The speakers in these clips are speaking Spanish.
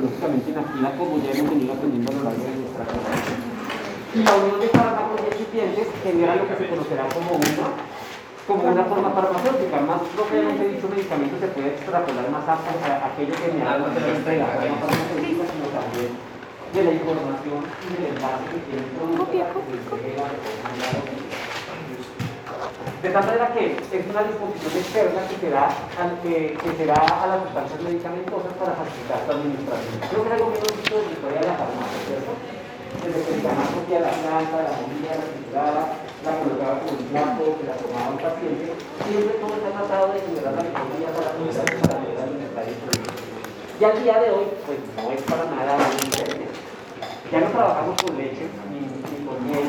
lógicamente inactiva, como ya hemos venido aprendiendo a lo largo de nuestra clase. Y la unión de fármacos y excipientes genera lo que se conocerá como una, como una forma farmacéutica. Más propiamente dicho, medicamento se puede extrapolar más a, aquello que me habla de la farmacéutica, sino también de la información y del enlace que tiene el producto de tal manera que es una disposición externa que será, que, que será a las sustancias medicamentosas para facilitar su administración. Creo que que hemos visto en la historia de la farmacia, ¿cierto? Desde que el copia la planta, la molía, la trituraba, la colocaba como un plato, que la tomaba un paciente, siempre todo está tratado de generar la mejor para poder para alimentar el producto. Y al día de hoy, pues no es para nada diferente. Ya no trabajamos con leche ni con miel,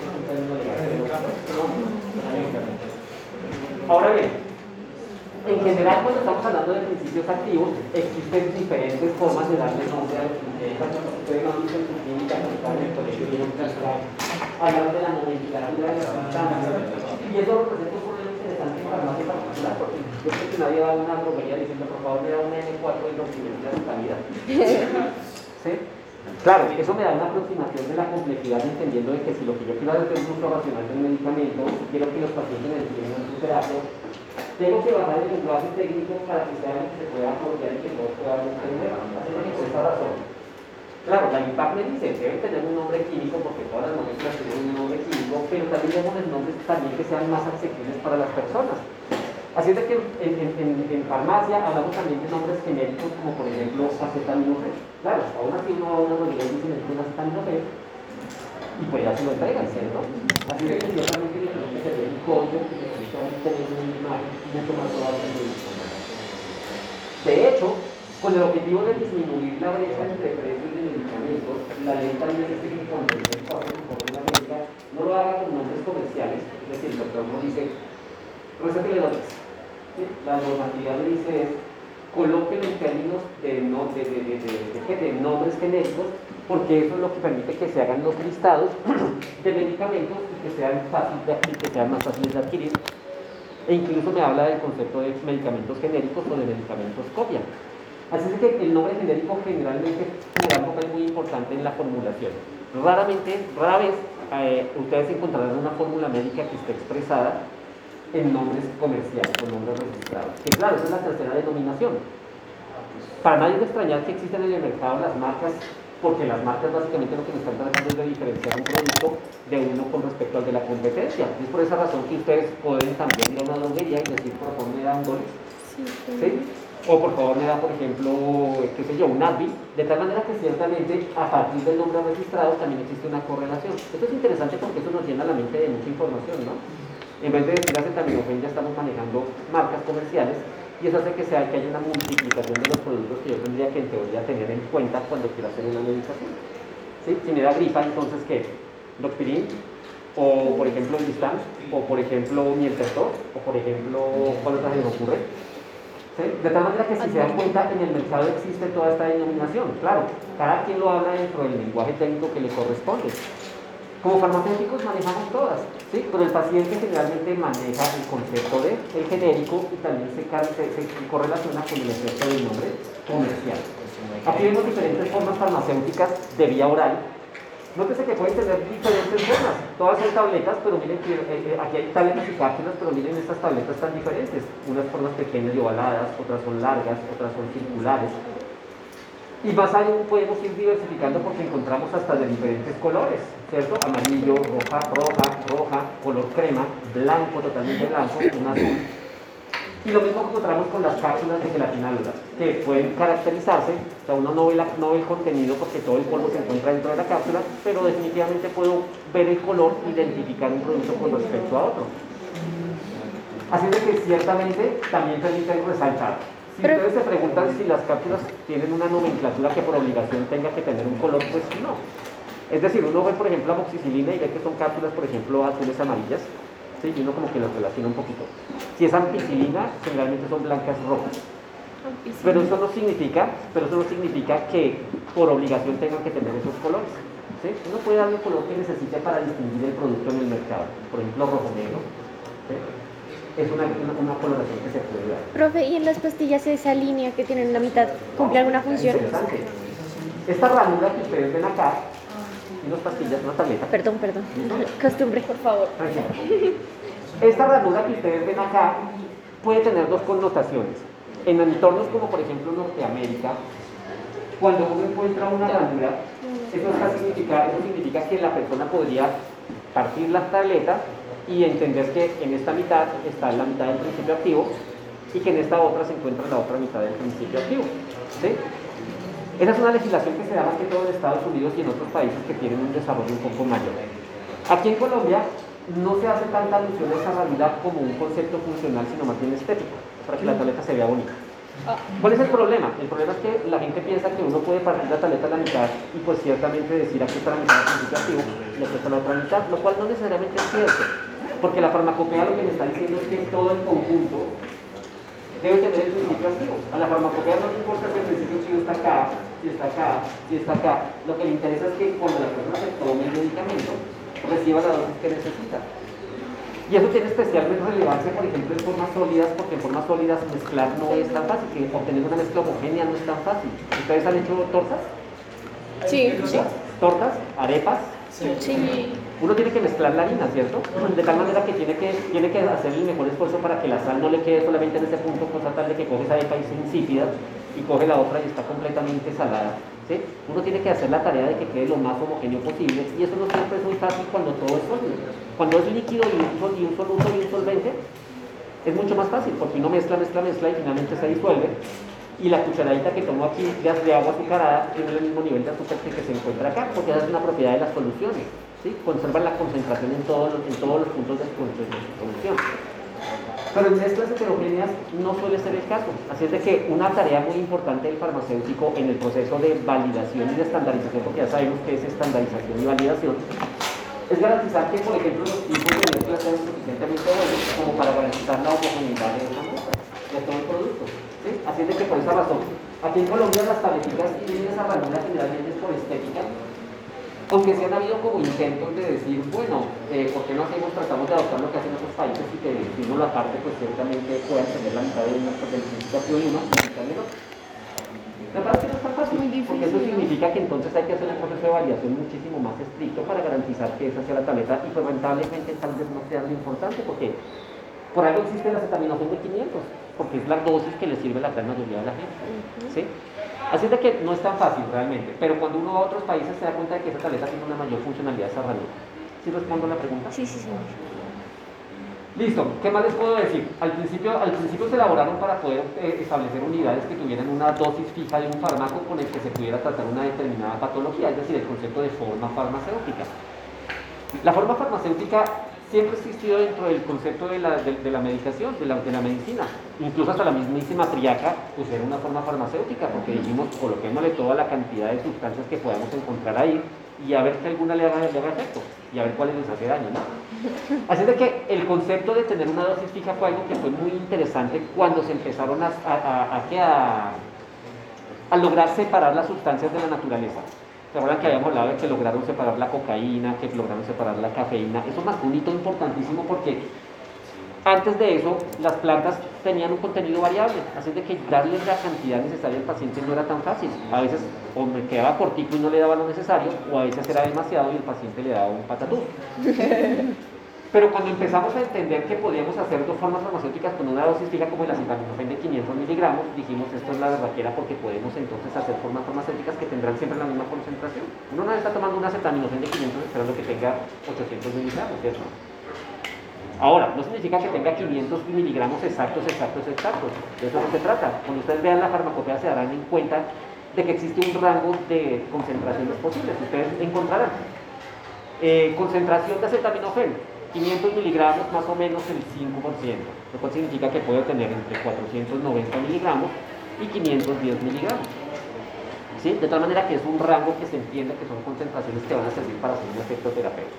Ahora bien, en general cuando estamos hablando de principios activos, existen diferentes formas de darle nombre a los principios. Ustedes en el colegio, de la nomenclatura de las sustancias. Y eso representa un problema interesante en farmacia particular, porque yo creo que nadie va a una droguería diciendo, por favor, me da un N4 de hidroximetría de salida. ¿Sí? Claro, eso me da una aproximación de la complejidad entendiendo de que si lo que yo quiero hacer es un uso racional del medicamento, quiero que los pacientes entiendan su terapia, tengo que bajar el lenguaje técnico para que sea que se pueda apropiar y que todos puedan entender. Por esa razón. Claro, la IPAC me dice, debe tener un nombre químico porque todas las moléculas tienen un nombre químico, pero también debemos nombres también que sean más accesibles para las personas. Así es de que en, en, en, farmacia hablamos también de nombres genéricos como por ejemplo acetaminofén. Claro, aún así uno una droguería y dice necesito un acetaminofén y pues ya se lo entregan, ¿cierto? Así es que yo también quería que se vea un código que tener una imagen mucho más probable de hecho, con el objetivo de disminuir la brecha entre precios de medicamentos, la ley también es que cuando se de la médica no lo haga con nombres comerciales, es decir, el doctor no dice receta de la normatividad me dice es colóquenlo en términos de, de, nombres genéricos, porque eso es lo que permite que se hagan los listados de medicamentos y que sean, fáciles de, que sean más fáciles de adquirir. E incluso me habla del concepto de medicamentos genéricos o de medicamentos copia. Así es que el nombre genérico generalmente juega un papel muy importante en la formulación. Raramente, rara vez, eh, ustedes encontrarán una fórmula médica que esté expresada en nombres comerciales o nombres registrados. Que claro, esa es la tercera denominación. Para nadie es extrañar que existen en el mercado las marcas, porque las marcas básicamente lo que nos están tratando es de diferenciar un producto de uno con respecto al de la competencia. es por esa razón que ustedes pueden también ir a una droguería y decir, por favor, me da un dólar. Sí, O por favor me da, por ejemplo, qué sé yo, un Advil, de tal manera que ciertamente a partir del nombre registrado también existe una correlación. Esto es interesante porque eso nos llena la mente de mucha información, ¿no? En vez de decir acetaminofén ya estamos manejando marcas comerciales y eso hace que, sea, que haya una multiplicación de los productos que yo tendría que en teoría tener en cuenta cuando quiero hacer una medicación. ¿Sí? Si me da gripa, entonces ¿qué? Docpirin, o por ejemplo Listan, o por ejemplo Mieltertor, o por ejemplo, ¿cuál otra se me ocurre? De tal manera que si se dan cuenta, en el mercado existe toda esta denominación. Claro, cada quien lo habla dentro del lenguaje técnico que le corresponde. Como farmacéuticos manejamos todas, ¿sí? pero el paciente generalmente maneja el concepto de el genérico y también se, correlaciona con el efecto del nombre comercial. Aquí vemos diferentes formas farmacéuticas de vía oral. Nótese que pueden tener diferentes formas. Todas son tabletas, pero miren que eh, eh, aquí hay tabletas y cápsulas, pero miren estas tabletas tan diferentes. Unas formas pequeñas y ovaladas, otras son largas, otras son circulares. Y más aún podemos ir diversificando porque encontramos hasta de diferentes colores, ¿cierto? Amarillo, roja, roja, roja, color crema, blanco, totalmente blanco, un azul. Y lo mismo encontramos con las cápsulas de gelatina que pueden caracterizarse, o sea, uno no ve, no ve el contenido porque todo el polvo se encuentra dentro de la cápsula, pero definitivamente puedo ver el color, identificar un producto con respecto a otro. Así de que ciertamente también permiten resaltar Si ustedes se preguntan si las cápsulas tienen una nomenclatura que por obligación tenga que tener un color, pues no. Es decir, uno ve, por ejemplo, amoxicilina y ve que son cápsulas, por ejemplo, azules amarillas, ¿sí? y uno como que las relaciona un poquito. Si es ampicilina, generalmente son blancas rojas. Pero eso no significa, pero eso no significa que por obligación tengan que tener esos colores. ¿sí? Uno puede darle el color que necesite para distinguir el producto en el mercado. Por ejemplo, rojo negro. Es una, una, coloración que se puede dar. Profe, ¿y en las pastillas esa línea que tienen en la mitad cumple alguna función? Interesante. Esta ranura que ustedes ven acá unas pastillas, una tableta. Perdón, perdón. Costumbre, por favor. Esta ranura que ustedes ven acá puede tener dos connotaciones. En entornos como por ejemplo Norteamérica, cuando uno encuentra una ranura, eso, significa, eso significa que la persona podría partir la tableta y entender que en esta mitad está la mitad del principio activo y que en esta otra se encuentra la otra mitad del principio activo. ¿sí? Esa es una legislación que se da más que todo en Estados Unidos y en otros países que tienen un desarrollo un poco mayor. Aquí en Colombia no se hace tanta alusión a esa realidad como un concepto funcional, sino más bien estético, para que la tableta se vea bonita. ¿Cuál es el problema? El problema es que la gente piensa que uno puede partir la tableta a la mitad y pues ciertamente decir aquí está la mitad del principio activo, le cuesta la otra mitad, lo cual no necesariamente es cierto, porque la farmacopea lo que me está diciendo es que todo el conjunto debe tener el principio activo. A la farmacopea no le importa si el principio activo está acá, si está acá, si está acá. Lo que le interesa es que cuando la persona se tome el medicamento, reciba la dosis que necesita. Y eso tiene especialmente relevancia, por ejemplo, en formas sólidas, porque en formas sólidas mezclar no es tan fácil, que obtener una mezcla homogénea no es tan fácil. ¿Ustedes han hecho tortas? Sí. ¿Tortas? ¿Arepas? Sí. Uno tiene que mezclar la harina, ¿cierto? De tal manera que tiene que, tiene que hacer el mejor esfuerzo para que la sal no le quede solamente en ese punto, cosa tal de que coge esa arepa y se insípida, y coge la otra y está completamente salada. ¿sí? Uno tiene que hacer la tarea de que quede lo más homogéneo posible y eso no siempre es muy fácil cuando todo es sólido. Cuando es líquido y un, y un soluto y un solvente, es mucho más fácil porque uno mezcla, mezcla, mezcla y finalmente se disuelve. Y la cucharadita que tomo aquí de agua azucarada tiene el mismo nivel de azúcar que, que se encuentra acá, porque esa es una propiedad de las soluciones. ¿Sí? La concentración en todos, los, en todos los puntos de solución. Pero en mezclas heterogéneas no suele ser el caso. Así es de que una tarea muy importante del farmacéutico en el proceso de validación y de estandarización, porque ya sabemos que es estandarización y validación, es garantizar que, por ejemplo, los tipos de mezclas sean suficientemente buenos como para garantizar la homogeneidad de, de todo el producto. Así es de que por esa razón, aquí en Colombia las tableticas tienen esa ranura generalmente por estética, aunque sí han habido como intentos de decir, bueno, eh, ¿por qué no hacemos, tratamos de adoptar lo que hacen otros países y que decimos la parte, pues ciertamente puedan tener la mitad de una, uno y la mitad de? Me parece que no es tan fácil, porque eso significa que entonces hay que hacer un proceso de validación muchísimo más estricto para garantizar que esa sea la tableta y pues lamentablemente tal vez no sea lo importante porque por algo existe la acetaminofén de 500, porque es la dosis que le sirve a la gran mayoría de la gente. ¿sí? Así es de que no es tan fácil realmente, pero cuando uno va a otros países se da cuenta de que esa tableta tiene una mayor funcionalidad esa herramienta. ¿Sí respondo la pregunta? Sí, sí, sí. Listo, ¿qué más les puedo decir? Al principio, al principio se elaboraron para poder eh, establecer unidades que tuvieran una dosis fija de un fármaco con el que se pudiera tratar una determinada patología, es decir, el concepto de forma farmacéutica. La forma farmacéutica siempre ha existido dentro del concepto de la, medicación, de la, medicina. Incluso hasta la mismísima triaca, pues era una forma farmacéutica, porque dijimos, coloquémosle toda la cantidad de sustancias que podamos encontrar ahí y a ver si alguna le haga, le efecto y a ver cuáles les hace daño. ¿no? Así de que el concepto de tener una dosis fija fue algo que fue muy interesante cuando se empezaron a, a, a lograr separar las sustancias de la naturaleza. ¿Se acuerdan que habíamos hablado de que lograron separar la cocaína, que lograron separar la cafeína? Eso es más un hito importantísimo porque antes de eso las plantas tenían un contenido variable, así de que darles la cantidad necesaria al paciente no era tan fácil. A veces o me quedaba cortico y no le daba lo necesario, o a veces era demasiado y el paciente le daba un patatú. Pero cuando empezamos a entender que podíamos hacer dos formas farmacéuticas con una dosis fija como el acetaminofén de 500 miligramos, dijimos esto es la verdadera porque podemos entonces hacer formas farmacéuticas que tendrán siempre la misma concentración. Uno no está tomando un acetaminofén de 500 esperando que tenga 800 miligramos, ¿cierto? Ahora, no significa que tenga 500 miligramos exactos, exactos, exactos. De eso no se trata. Cuando ustedes vean la farmacopea se darán en cuenta de que existe un rango de concentraciones posibles. Ustedes encontrarán eh, concentración de acetaminofén 500 miligramos más o menos el 5%, lo cual significa que puede tener entre 490 miligramos y 510 miligramos. ¿Sí? De tal manera que es un rango que se entiende que son concentraciones que van a servir para hacer un efecto terapéutico.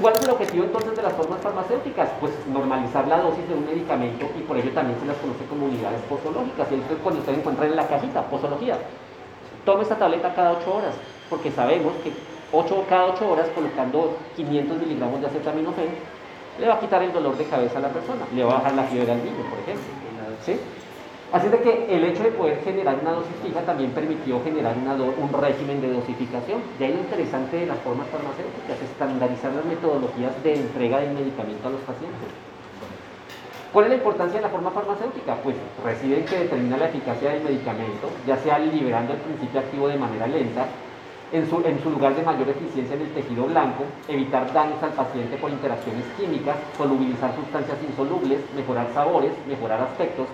¿Cuál es el objetivo entonces de las formas farmacéuticas? Pues normalizar la dosis de un medicamento y por ello también se las conoce como unidades posológicas. Y esto es cuando ustedes encuentran en la cajita, posología. Tome esta tableta cada 8 horas, porque sabemos que 8, cada 8 horas colocando 500 miligramos de acetaminofén le va a quitar el dolor de cabeza a la persona, le va a bajar la fiebre al niño, por ejemplo. ¿Sí? Así de que el hecho de poder generar una dosis fija también permitió generar un régimen de dosificación. De ahí lo interesante de las formas farmacéuticas, estandarizar las metodologías de entrega del medicamento a los pacientes. ¿Cuál es la importancia de la forma farmacéutica? Pues reside en que determina la eficacia del medicamento, ya sea liberando el principio activo de manera lenta, en su, en su, lugar de mayor eficiencia en el tejido blanco, evitar daños al paciente por interacciones químicas, solubilizar sustancias insolubles, mejorar sabores, mejorar aspectos,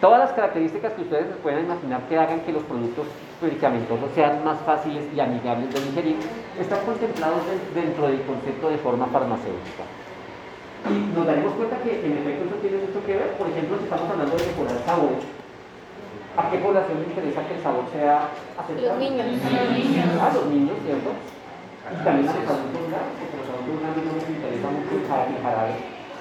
Todas las características que ustedes puedan imaginar que hagan que los productos medicamentosos sean más fáciles y amigables de digerir, están contemplados dentro del concepto de forma farmacéutica. Y nos daremos cuenta que en efecto eso tiene mucho que ver, por ejemplo, si estamos hablando de mejorar sabores, ¿a qué población le interesa que el sabor sea aceptable? Los niños. A los niños, ¿cierto? Y también a los adultos grandes, porque los adultos grandes no les interesa mucho el jarabe.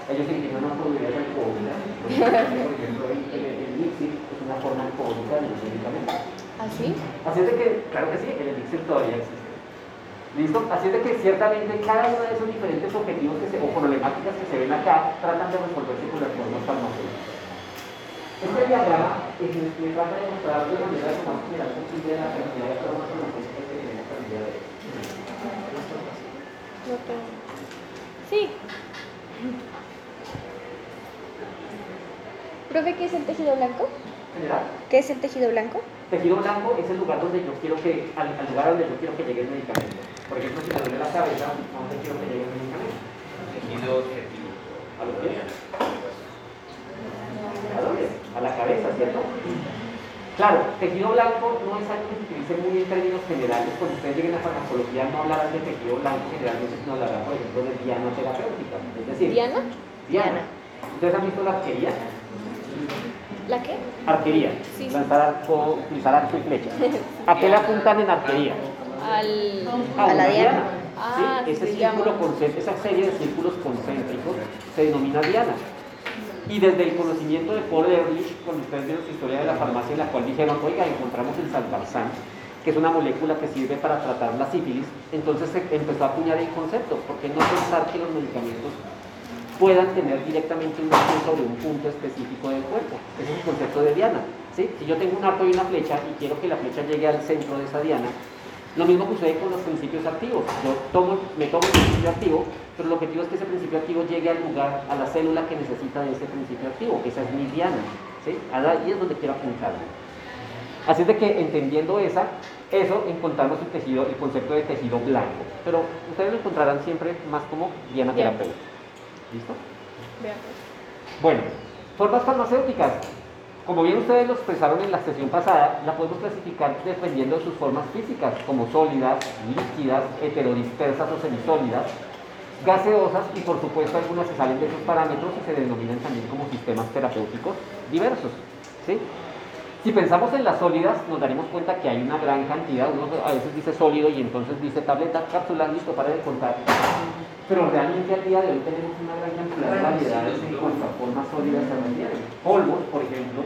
Ellos se inclinan más por bebidas alcohólicas. Por ejemplo, el, el, elixir es una forma alcohólica de los medicamentos. ¿Ah, sí? Así es de que, claro que sí, el elixir todavía existe. ¿Listo? Así es de que ciertamente cada uno de esos diferentes objetivos que se, o problemáticas que se ven acá tratan de resolverse con las formas farmacéuticas. Este diagrama me trata de mostrar de manera lo más general posible la cantidad de formas farmacéuticas que tenemos al día de hoy. Sí. Profe, ¿qué es el tejido blanco? ¿General? ¿Qué es el tejido blanco? Tejido blanco es el lugar donde yo quiero que, al, al lugar donde yo quiero que llegue el medicamento. Por ejemplo, si me duele la cabeza, ¿a dónde quiero que llegue el medicamento? Tejido objetivo. ¿A los pies? ¿A dónde? A la cabeza, ¿cierto? Claro, tejido blanco no es algo que se utilice muy en términos generales. Cuando ustedes lleguen a farmacología no hablarán de tejido blanco generalmente, sino hablarán, por ejemplo, de diana terapéutica. Es decir, ¿Diana? Diana. ¿Ustedes han visto la arquería? ¿La qué? Arquería. Sí. Lanzar arco, utilizar arco y flecha. ¿A qué le apuntan en arquería? Al... a a la diana. ¿sí? Ah, Ese se círculo esa serie de círculos concéntricos se denomina diana. Y desde el conocimiento de Paul Ehrlich, cuando ustedes vieron su historia de la farmacia, en la cual dijeron, oiga, encontramos el salvarsan, que es una molécula que sirve para tratar la sífilis, entonces se empezó a acuñar el concepto, ¿por qué no pensar que los medicamentos puedan tener directamente una acción sobre un punto específico del cuerpo? Ese es el concepto de diana. Si yo tengo un arco y una flecha y quiero que la flecha llegue al centro de esa diana, lo mismo sucede con los principios activos. Yo tomo, me tomo el principio activo, pero el objetivo es que ese principio activo llegue al lugar, a la célula que necesita de ese principio activo. Esa es mi diana. ¿sí? Ahí es donde quiero apuntar. Así es de que entendiendo esa, eso encontramos el tejido, el concepto de tejido blanco. Pero ustedes lo encontrarán siempre más como diana Bien. terapéutica. ¿Listo? Veamos. Bueno, formas farmacéuticas. Como bien ustedes lo expresaron en la sesión pasada, la podemos clasificar dependiendo de sus formas físicas, como sólidas, líquidas, heterodispersas o semisólidas, gaseosas y por supuesto algunas se salen de esos parámetros y se denominan también como sistemas terapéuticos diversos. ¿sí? Si pensamos en las sólidas, nos daremos cuenta que hay una gran cantidad, uno a veces dice sólido y entonces dice tableta, cápsula, listo, para de contar. Pero realmente al día de hoy tenemos una gran cantidad de variedades en cuanto a formas sólidas se refieren. Polvos, por ejemplo,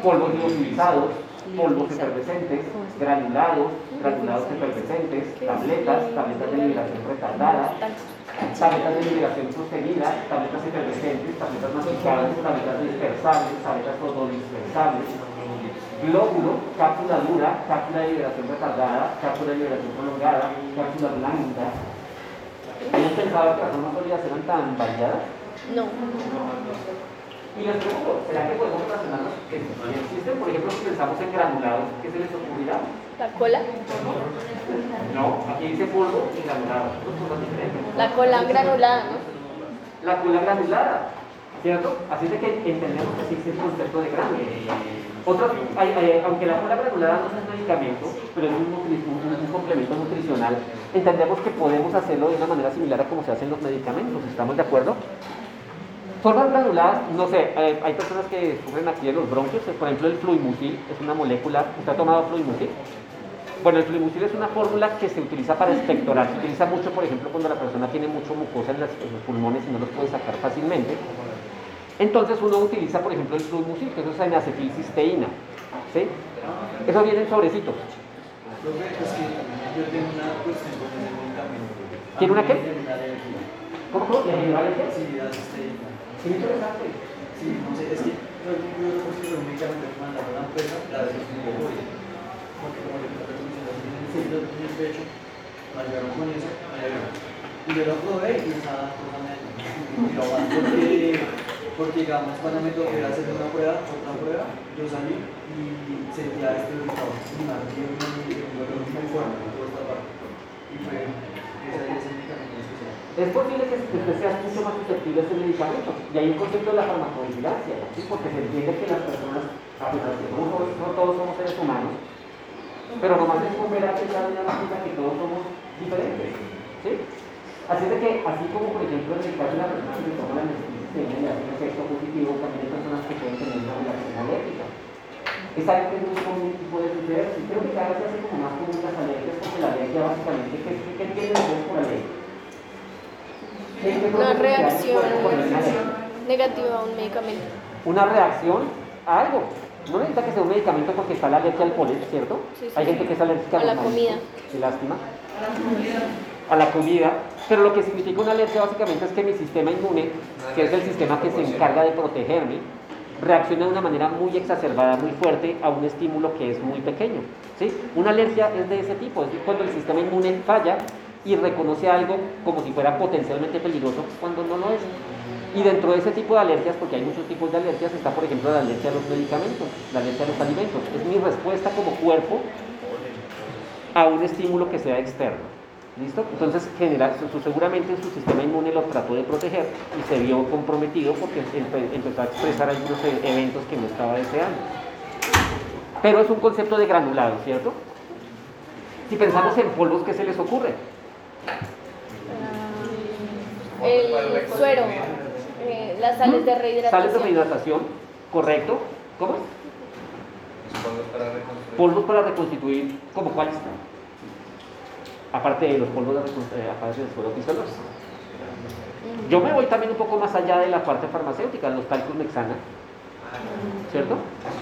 polvos liofilizados, polvos efervescentes, granulados, granulados efervescentes, tabletas, tabletas de liberación retardada, tabletas de liberación sostenida, tabletas efervescentes, tabletas masticables, tabletas dispersables, tabletas fotodispersables, glóbulo, cápsula dura, cápsula de liberación retardada, cápsula de liberación prolongada, cápsula blanda. ¿Habían pensado que las formas eran tan variadas? No. Y les pregunto, ¿será que podemos que sí existen? Por ejemplo, si pensamos en granulados, ¿qué se les ocurrirá? ¿La cola? No, aquí dice polvo y granulado, dos cosas diferentes. La cola granulada, ¿no? La cola granulada, ¿cierto? Así es de que entendemos que existe el concepto de granule. Otro, aunque la cola granulada no es un medicamento, pero es un, un- complemento nutricional, entendemos que podemos hacerlo de una manera similar a como se hacen los medicamentos. ¿Estamos de acuerdo? Formas granuladas, no sé, eh, hay personas que sufren aquí de los bronquios, por ejemplo el fluimucil es una molécula, ¿usted ha tomado fluimucil? Bueno, el fluimucil es una fórmula que se utiliza para expectorar, se utiliza mucho, por ejemplo, cuando la persona tiene mucho mucosa en los pulmones y no los puede sacar fácilmente. Entonces uno utiliza, por ejemplo, el fluimucil, que eso es acetilcisteína, ¿sí? Eso viene en sobrecitos. Es una. ¿Tiene una qué? ¿Cómo? cómo? Interesante. Sí, no sé, es que yo yo lo considero un medicamento que mandaron a la empresa, la de un poco de. Porque como le en el en el pecho, me ayudaron con eso, me ayudaron. Y yo lo probé y me. Porque, porque digamos, cuando me tocó hacer una prueba, otra prueba, yo salí y sentía este una fiebre muy, un dolor muy fuerte por esta parte. Y fue ese, ese medicamento en especial. Es posible que usted sea mucho más susceptible a ese medicamento. Y hay un concepto de la farmacovigilancia, ¿sí? porque se entiende que las personas, a pesar de que no, todos- somos seres humanos, pero nomás es volver a pensar en la lógica que todos somos diferentes. ¿sí? Así es de que, así como por ejemplo en el caso de la persona que toma la medicina y hace un efecto positivo, también hay personas que pueden tener una relación alérgica. Es algo que es muy común y puede suceder. Y creo que cada vez se hace como más común las alergias, porque la alergia básicamente, ¿qué, qué entienden ustedes por alergia? ¿Qué- qué Una reacción negativa a un medicamento. una reacción a algo. No necesita que sea un medicamento porque está la alergia al polen, ¿cierto? Sí, sí, Hay gente que es alérgica A la los comida. Qué lástima. A la comida. Pero lo que significa una alergia básicamente es que mi sistema inmune, que es el sistema que se encarga de protegerme, reacciona de una manera muy exacerbada, muy fuerte a un estímulo que es muy pequeño. ¿sí? Una alergia es de ese tipo, es cuando el sistema inmune falla y reconoce algo como si fuera potencialmente peligroso cuando no lo es. Y dentro de ese tipo de alergias, porque hay muchos tipos de alergias, está por ejemplo la alergia a los medicamentos, la alergia a los alimentos. Es mi respuesta como cuerpo a un estímulo que sea externo. ¿Listo? Entonces, genera, seguramente su sistema inmune lo trató de proteger y se vio comprometido porque empe- empezó a expresar algunos e- eventos que no estaba deseando. Pero es un concepto de granulado, ¿cierto? Si pensamos en polvos, ¿qué se les ocurre? El suero, eh, las sales de rehidratación. Sales de rehidratación, ¿correcto? ¿Cómo? Los polvos para reconstruir. Polvos para reconstituir, ¿cómo cuáles? Aparte de los polvos de eh, aparte del suelo fisiológico. Yo me voy también un poco más allá de la parte farmacéutica, los talcos mexana, ¿cierto?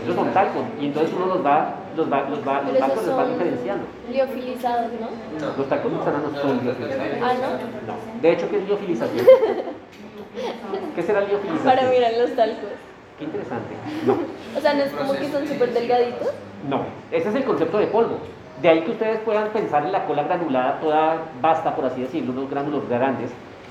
Ellos son talcos, y entonces uno los va, los va, los va, los esos los va diferenciando. liofilizados, ¿no? Los talcos mexana no son liofilizados. Ah, ¿no? No. De hecho, ¿qué es liofilización? ¿Qué será liofilización? Para mirar los talcos. Qué interesante. No. O sea, no es como que son súper delgaditos. No, ese es el concepto de polvo. De ahí que ustedes puedan pensar en la cola granulada toda vasta, por así decirlo, unos gránulos grandes,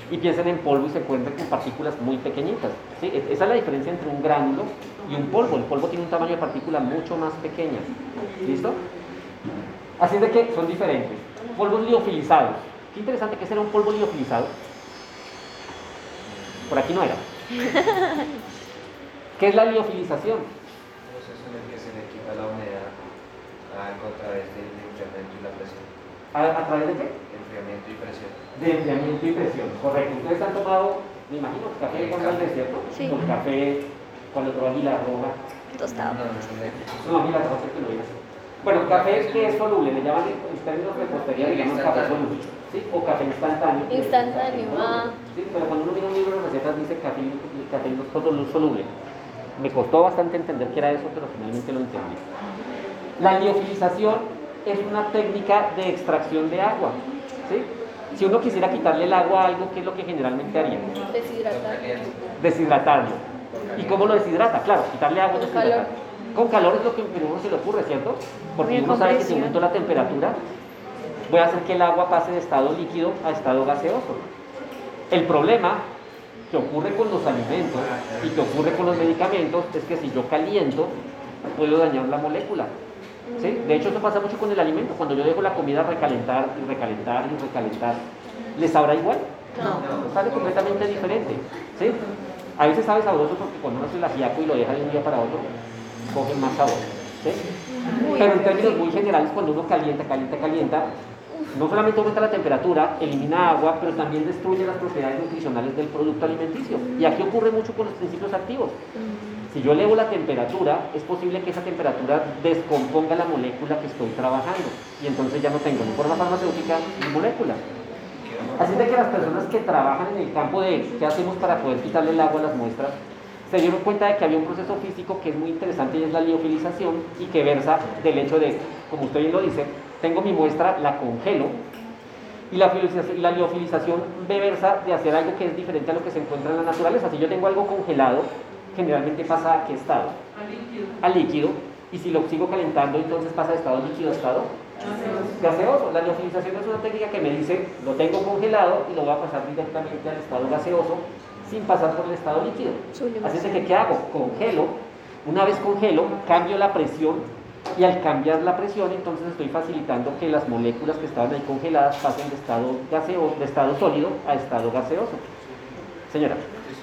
y piensen en polvo y se encuentren con partículas muy pequeñitas. ¿sí? E- Esa es la diferencia entre un gránulo y un polvo. El polvo tiene un tamaño de partícula mucho más pequeña. ¿Listo? Así de que son diferentes. Polvos liofilizados. Qué interesante que será un polvo liofilizado. Por aquí no era. ¿Qué es la liofilización? proceso en el que se le quita la humedad a, a través del enfriamiento y la presión. ¿A, a través de qué? Enfriamiento y presión. de enfriamiento y presión, correcto. Ustedes han tomado, me imagino, café cuando al desierto, Sí. o café cuando tomó Aguilar Roja. Tostado. No, no, no. No, que lo digas. Bueno, café que es soluble, le llaman en términos de repostería, llaman café soluble, ¿sí? O café instantáneo. Instantáneo, ah. Sí, pero cuando uno mira un libro de recetas dice café, café solu- soluble. Me costó bastante entender qué era eso, pero finalmente lo entendí. La liofilización es una técnica de extracción de agua. ¿sí? Si uno quisiera quitarle el agua a algo, ¿qué es lo que generalmente haría? Deshidratar. Deshidratarlo. ¿Y cómo lo deshidrata? Claro, quitarle agua Con calor. Con calor es lo que a uno se le ocurre, ¿cierto? Porque Bien, uno sabe que si aumento la temperatura, voy a hacer que el agua pase de estado líquido a estado gaseoso. El problema que ocurre con los alimentos y que ocurre con los medicamentos es que si yo caliento, puedo dañar la molécula. ¿Sí? De hecho, eso pasa mucho con el alimento. Cuando yo dejo la comida recalentar y recalentar y recalentar, ¿les sabrá igual? No. Sabe completamente diferente. ¿sí? A veces sabe sabroso porque cuando uno hace el ajiaco y lo deja de un día para otro, cogen más sabor. ¿sí? Pero en términos muy generales, cuando uno calienta, calienta, calienta, no solamente aumenta la temperatura, elimina agua, pero también destruye las propiedades nutricionales del producto alimenticio. Y aquí ocurre mucho con los principios activos. Si yo elevo la temperatura, es posible que esa temperatura descomponga la molécula que estoy trabajando. Y entonces ya no tengo ni forma farmacéutica ni molécula. Así de que las personas que trabajan en el campo de qué hacemos para poder quitarle el agua a las muestras, se dieron cuenta de que había un proceso físico que es muy interesante y es la liofilización y que versa del hecho de, como usted bien lo dice, tengo mi muestra, la congelo y la, liofilización versa de hacer algo que es diferente a lo que se encuentra en la naturaleza. Si yo tengo algo congelado, generalmente pasa a qué estado? Al líquido. Al líquido. Y si lo sigo calentando, entonces pasa de estado líquido a estado gaseoso. La liofilización es una técnica que me dice, lo tengo congelado y lo voy a pasar directamente al estado gaseoso sin pasar por el estado líquido. Así es que, ¿qué hago? Congelo. Una vez congelo, cambio la presión y al cambiar la presión, entonces estoy facilitando que las moléculas que estaban ahí congeladas pasen de estado, gaseoso, de estado sólido a estado gaseoso. Señora.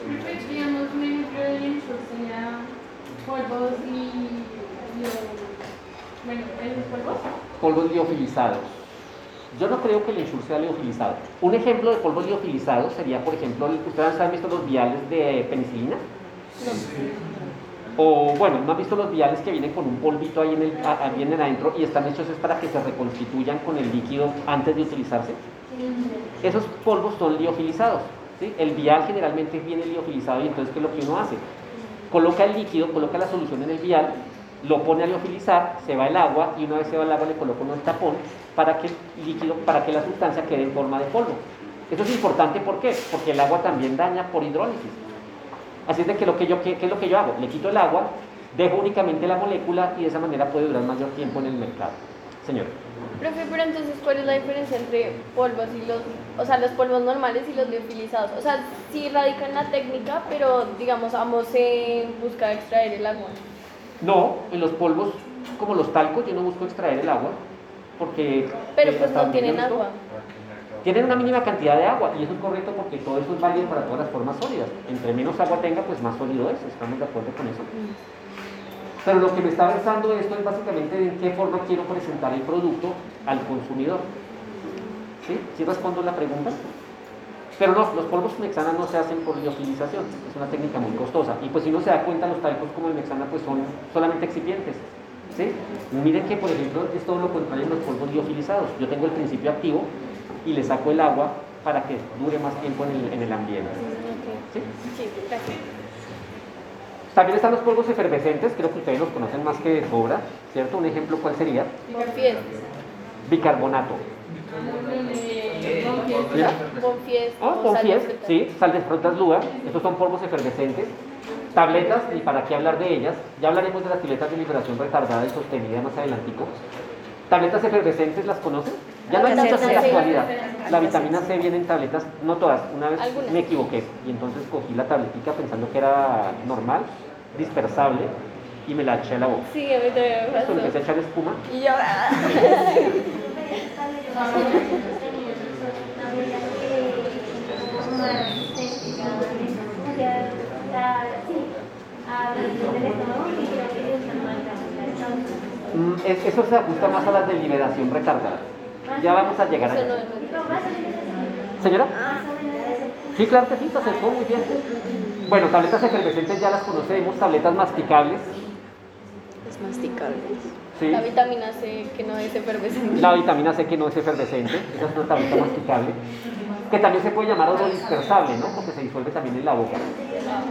Digamos, un ejemplo de ensure sería polvos y, bueno, ¿esos polvos? Polvos liofilizados. Yo no creo que el ensure sea liofilizado. Un ejemplo de polvos liofilizados sería, por ejemplo, ¿ustedes han visto los viales de penicilina? O bueno, ¿no han visto los viales que vienen con un polvito ahí en el, a, vienen adentro y están hechos es para que se reconstituyan con el líquido antes de utilizarse? Esos polvos son liofilizados. El vial generalmente viene liofilizado y entonces ¿qué es lo que uno hace? Coloca el líquido, coloca la solución en el vial, lo pone a liofilizar, se va el agua y una vez se va el agua le coloca un tapón para que el líquido, para que la sustancia quede en forma de polvo. Eso es importante, ¿por qué? Porque el agua también daña por hidrólisis. Así es de que lo que yo, ¿qué, es lo que yo hago? Le quito el agua, dejo únicamente la molécula y de esa manera puede durar mayor tiempo en el mercado. Señor. Profe, pero entonces, ¿cuál es la diferencia entre polvos y los, o sea, los polvos normales y los liofilizados? O sea, sí radican la técnica, pero digamos, ambos se busca extraer el agua. No, en los polvos, como los talcos, yo no busco extraer el agua, porque... Pero pues no tienen agua. Tienen una mínima cantidad de agua, y eso es correcto porque todo eso es válido para todas las formas sólidas. Entre menos agua tenga, pues más sólido es, estamos de acuerdo con eso. Mm. Pero lo que me está pensando esto es básicamente en qué forma quiero presentar el producto al consumidor. ¿Sí? ¿Sí respondo la pregunta? Pero no, los polvos mexana no se hacen por liofilización, es una técnica muy costosa. Y pues si no se da cuenta, los talcos como el mexana pues son solamente excipientes. ¿sí? Miren que por ejemplo es todo lo contrario en los polvos liofilizados. Yo tengo el principio activo y le saco el agua para que dure más tiempo en el, en el ambiente. ¿Sí? También están los polvos efervescentes, creo que ustedes los conocen más que de sobra, ¿cierto? Un ejemplo, ¿cuál sería? Bicarbonato. Bonfies. Ah, bonfies, sí, sal de frutas lua, estos son polvos efervescentes. Tabletas, y para qué hablar de ellas, ya hablaremos de las tabletas de liberación retardada y sostenida más adelantico. Tabletas efervescentes, ¿las conocen? Ya no hay muchas en la actualidad. La vitamina C viene en tabletas, no todas. Una vez me equivoqué y entonces cogí la tabletita pensando que era normal dispersable y me la eché a la boca. Sí, a mí también me pasó. empecé a echar espuma. Y yo... Mm, eso se ajusta más a la deliberación retardada. Ya vamos a llegar a ¿Señora? Sí, claro que sí, se acercó muy bien. Bueno, tabletas efervescentes ya las conocemos, tabletas masticables. Es masticables. Sí. La vitamina C que no es efervescente. La vitamina C que no es efervescente, esa es una tableta masticable. Que también se puede llamar oro dispersable, ¿no? Porque se disuelve también en la boca.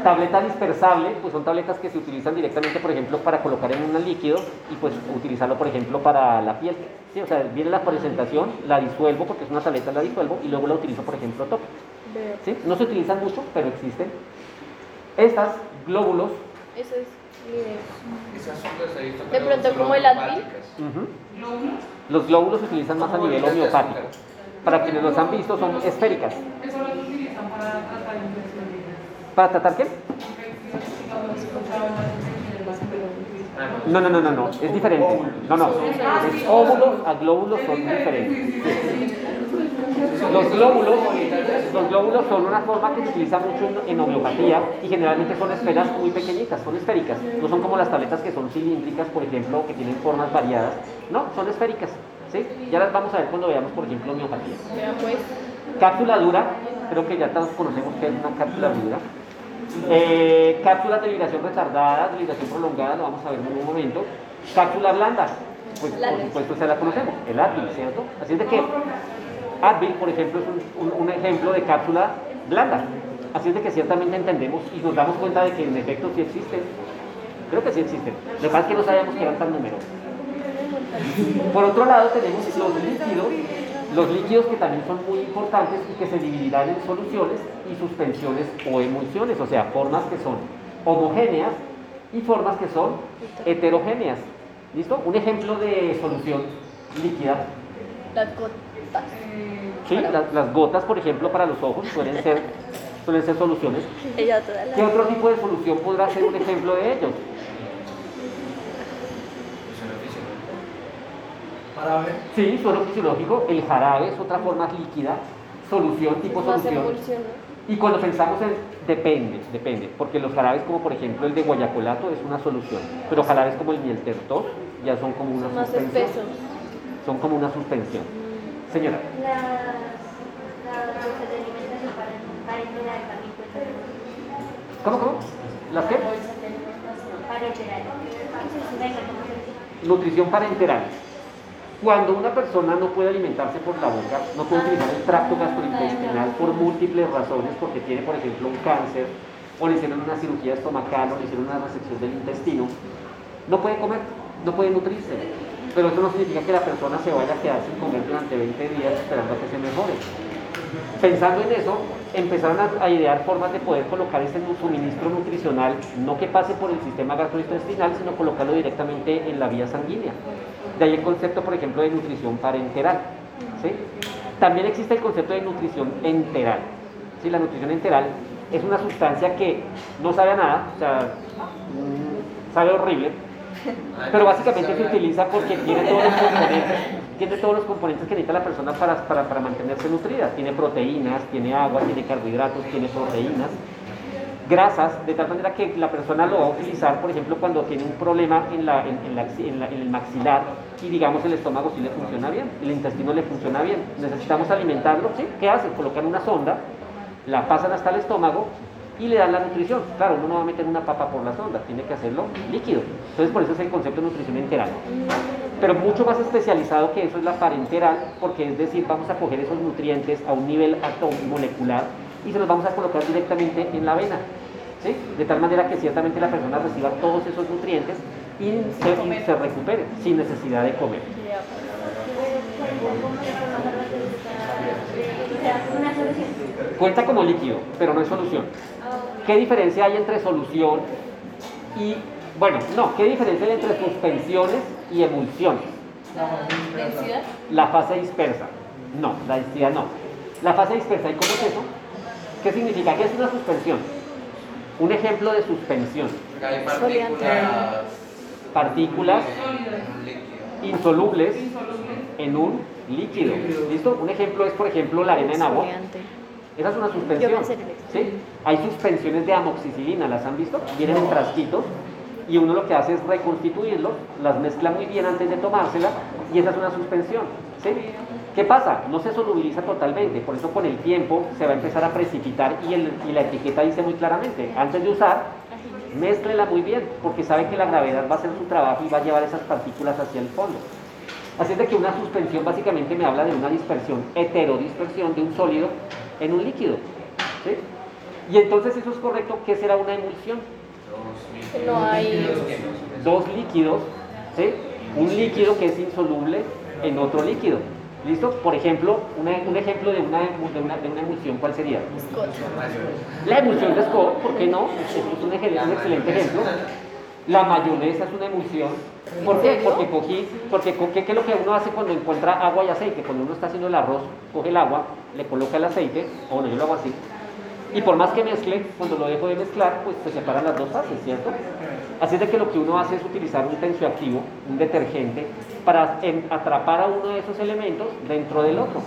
Tableta dispersable, pues son tabletas que se utilizan directamente, por ejemplo, para colocar en un líquido y pues utilizarlo, por ejemplo, para la piel. Sí, o sea, viene la presentación, la disuelvo porque es una tableta, la disuelvo y luego la utilizo, por ejemplo, top. ¿Sí? No se utilizan mucho, pero existen. Estas, glóbulos. Eso es De pronto como el Advil. Los glóbulos se utilizan más a nivel homeopático. Para quienes los han visto, son esféricas. ¿Eso lo utilizan para tratar? ¿Para tratar qué? No, no, no, no, no, es diferente. No, no, los óvulos a glóbulos son diferentes. Los glóbulos los glóbulos son una forma que se utiliza mucho en, homeopatía y generalmente son esferas muy pequeñitas, son esféricas. No son como las tabletas que son cilíndricas, por ejemplo, que tienen formas variadas. No, son esféricas. ¿sí? Ya las vamos a ver cuando veamos, por ejemplo, homeopatía. Pues. Cápsula dura, creo que ya todos conocemos que es una cápsula dura. Eh, cápsulas de liberación retardada, de liberación prolongada, lo vamos a ver en un momento. Cápsula blanda, pues por supuesto esa la conocemos, el Advil, ¿cierto? Así es de que Advil, por ejemplo, es un, un- un ejemplo de cápsula blanda. Así es de que ciertamente entendemos y nos damos cuenta de que en efecto sí existen. Creo que sí existen. Lo que pasa es que no sabíamos que eran tan numerosos. Por otro lado tenemos los líquidos, los líquidos que también son muy importantes y que se dividirán en soluciones y suspensiones o emulsiones, o sea, formas que son homogéneas y formas que son heterogéneas. ¿Listo? Un ejemplo de solución líquida. Las gotas. ¿sí? Las, las gotas, por ejemplo, para los ojos suelen ser, suelen ser soluciones. ¿Qué otro tipo de solución podrá ser un ejemplo de ellos? Eso no físico. Sí, suelo fisiológico, el jarabe es otra forma líquida, solución, tipo Más solución. emulsión, ¿no? Y cuando pensamos en, depende, depende, porque los jarabes como por ejemplo el de guayacolato es una solución, pero jarabes como el mieltertos ya son como una Son más suspensión. espesos. Son como una suspensión. Señora, Las, las. ¿cómo, cómo? ¿Las qué? Bolsas de alimentación para enterar. Venga, ¿cómo se dice? Nutrición parenteral. Cuando una persona no puede alimentarse por la boca, no puede utilizar el tracto gastrointestinal por múltiples razones, porque tiene, por ejemplo, un cáncer, o le hicieron una cirugía estomacal, o le hicieron una resección del intestino, no puede comer, no puede nutrirse. Pero eso no significa que la persona se vaya a quedar sin comer durante 20 días esperando a que se mejore. Pensando en eso, empezaron a, idear formas de poder colocar este suministro nutricional, no que pase por el sistema gastrointestinal, sino colocarlo directamente en la vía sanguínea. De ahí el concepto, por ejemplo, de nutrición parenteral. ¿sí? También existe el concepto de nutrición enteral. ¿sí? La nutrición enteral es una sustancia que no sabe a nada, o sea, mm, sabe horrible, pero básicamente se utiliza porque tiene todos los componentes, tiene todos los componentes que necesita la persona para, para, para mantenerse nutrida. Tiene proteínas, tiene agua, tiene carbohidratos, tiene proteínas, grasas, de tal manera que la persona lo va a utilizar, por ejemplo, cuando tiene un problema en, la, en, el maxilar y digamos el estómago sí le funciona bien, el intestino le funciona bien. Necesitamos alimentarlo, ¿sí? ¿Qué hacen? Colocan una sonda, la pasan hasta el estómago y le dan la nutrición. Claro, uno no va a meter una papa por la sonda, tiene que hacerlo líquido. Entonces, por eso es el concepto de nutrición enteral. Pero mucho más especializado que eso es la parenteral, porque es decir, vamos a coger esos nutrientes a un nivel molecular y se los vamos a colocar directamente en la vena. ¿sí? De tal manera que ciertamente la persona reciba todos esos nutrientes y se, y se recupere sin necesidad de comer. Cuenta como líquido, pero no es solución. ¿Qué diferencia hay entre solución y, bueno, no, qué diferencia hay entre suspensiones y emulsiones? Densidad. La fase dispersa. No, la densidad no. La fase dispersa, ¿y cómo es eso? ¿Qué significa? ¿Qué es una suspensión? Un ejemplo de suspensión. Hay partículas Partículas insolubles en un líquido. ¿Listo? Un ejemplo es, por ejemplo, la arena en agua. Esa es una suspensión. ¿sí? Hay suspensiones de amoxicilina, ¿las han visto? Vienen en frasquitos y uno lo que hace es reconstituirlos, las mezcla muy bien antes de tomárselas y esa es una suspensión. ¿sí? ¿Qué pasa? No se solubiliza totalmente, por eso con el tiempo se va a empezar a precipitar y, el- y la etiqueta dice muy claramente, antes de usar, mézclela muy bien, porque sabe que la gravedad va a hacer su trabajo y va a llevar esas partículas hacia el fondo. Así es de que una suspensión básicamente me habla de una dispersión, heterodispersión de un sólido en un líquido. ¿sí? Y entonces eso es correcto, ¿qué será una emulsión? No hay- Dos líquidos, ¿sí? un líquido que es insoluble en otro líquido. ¿Listo? Por ejemplo, una- un ejemplo de una, de, una, de una emulsión, ¿cuál sería? La emulsión de Scott, ¿por qué no? Es un, eje- un excelente ejemplo. La mayonesa es una emulsión. ¿Por qué? Porque cogí, porque co- ¿qué, qué es lo que uno hace cuando encuentra agua y aceite? Cuando uno está haciendo el arroz, coge el agua, le coloca el aceite, o bueno, yo lo hago así, y por más que mezcle, cuando lo dejo de mezclar, pues se separan las dos fases, ¿cierto? Así es de que lo que uno hace es utilizar un tensioactivo, un detergente, para atrapar a uno de esos elementos dentro del otro.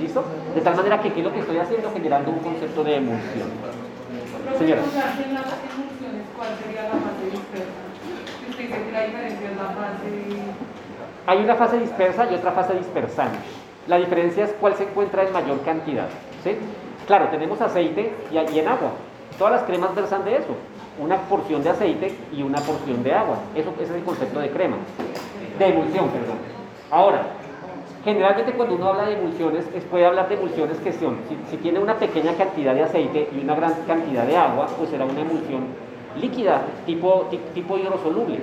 ¿Listo? De tal manera que aquí lo que estoy haciendo generando un concepto de emulsión. Señora. Hay una fase dispersa y otra fase dispersante. La diferencia es cuál se encuentra en mayor cantidad. ¿sí? Claro, tenemos aceite y, y en agua. Todas las cremas versan de eso. Una porción de aceite y una porción de agua. Eso ese es el concepto de crema. De emulsión, perdón. Ahora, generalmente cuando uno habla de emulsiones, es- puede hablar de emulsiones que son, si, tiene una pequeña cantidad de aceite y una gran cantidad de agua, pues será una emulsión líquida, tipo, ti- tipo hidrosoluble.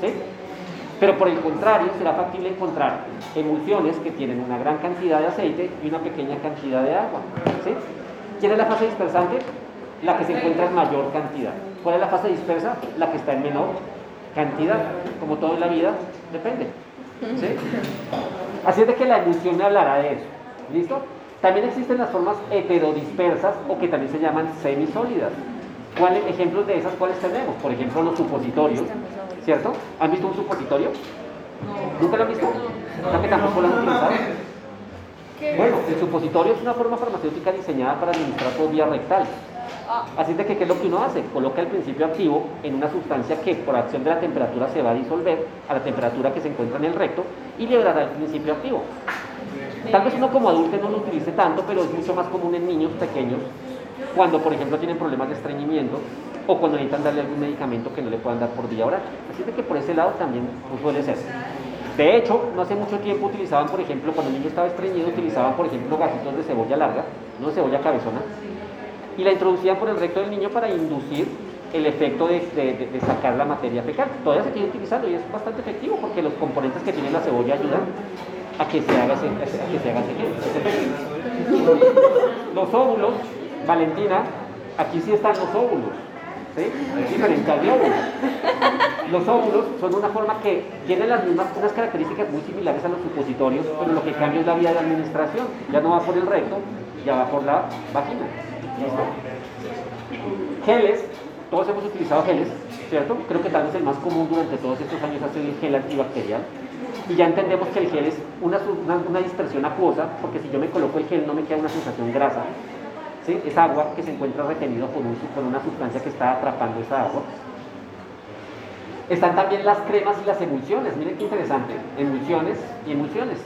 ¿sí? Pero por el contrario, será factible encontrar emulsiones que tienen una gran cantidad de aceite y una pequeña cantidad de agua. ¿Quién es la fase dispersante? La que se encuentra en mayor cantidad. ¿Cuál es la fase dispersa? La que está en menor cantidad. Como todo en la vida, depende. ¿sí? Así es de que la me hablará de eso. ¿Listo? También existen las formas heterodispersas o que también se llaman semisólidas. ¿Cuáles ejemplos de esas cuáles tenemos? Por ejemplo, los supositorios, ¿cierto? ¿Han visto un supositorio? ¿Nunca lo han visto? ¿No que tampoco lo han utilizado? Bueno, el supositorio es una forma farmacéutica diseñada para administrar por vía rectal. Ah, Así de que, ¿qué es lo que uno hace? Coloca el principio activo en una sustancia que por acción de la temperatura se va a disolver a la temperatura que se encuentra en el recto y liberará el principio activo. Tal vez uno como adulto no lo utilice tanto, pero es mucho más común en niños pequeños cuando, por ejemplo, tienen problemas de estreñimiento o cuando necesitan darle algún medicamento que no le puedan dar por vía oral. Así de que por ese lado también pues, suele ser. De hecho, no hace mucho tiempo utilizaban, por ejemplo, cuando el niño estaba estreñido, utilizaban, por ejemplo, gajitos de cebolla larga, no cebolla cabezona, y la introducían por el recto del niño para inducir el efecto de, sacar la materia fecal. Todavía se sigue utilizando y es bastante efectivo porque los componentes que tiene la cebolla ayudan a que se haga ese, a que se haga ese. Los óvulos, Valentina, aquí sí están los óvulos, ¿sí? Es. Los óvulos son una forma que tiene las mismas, unas características muy similares a los supositorios, pero lo que cambia es la vía de administración. Ya no va por el recto, ya va por la vagina. Geles, todos hemos utilizado geles, ¿cierto? Creo que tal vez el más común durante todos estos años ha sido el gel antibacterial. Y ya entendemos que el gel es una, una, dispersión acuosa, porque si yo me coloco el gel no me queda una sensación grasa. ¿sí? Es agua que se encuentra retenido por, un- por una sustancia que está atrapando esa agua. Están también las cremas y las emulsiones. Miren qué interesante. Emulsiones y emulsiones.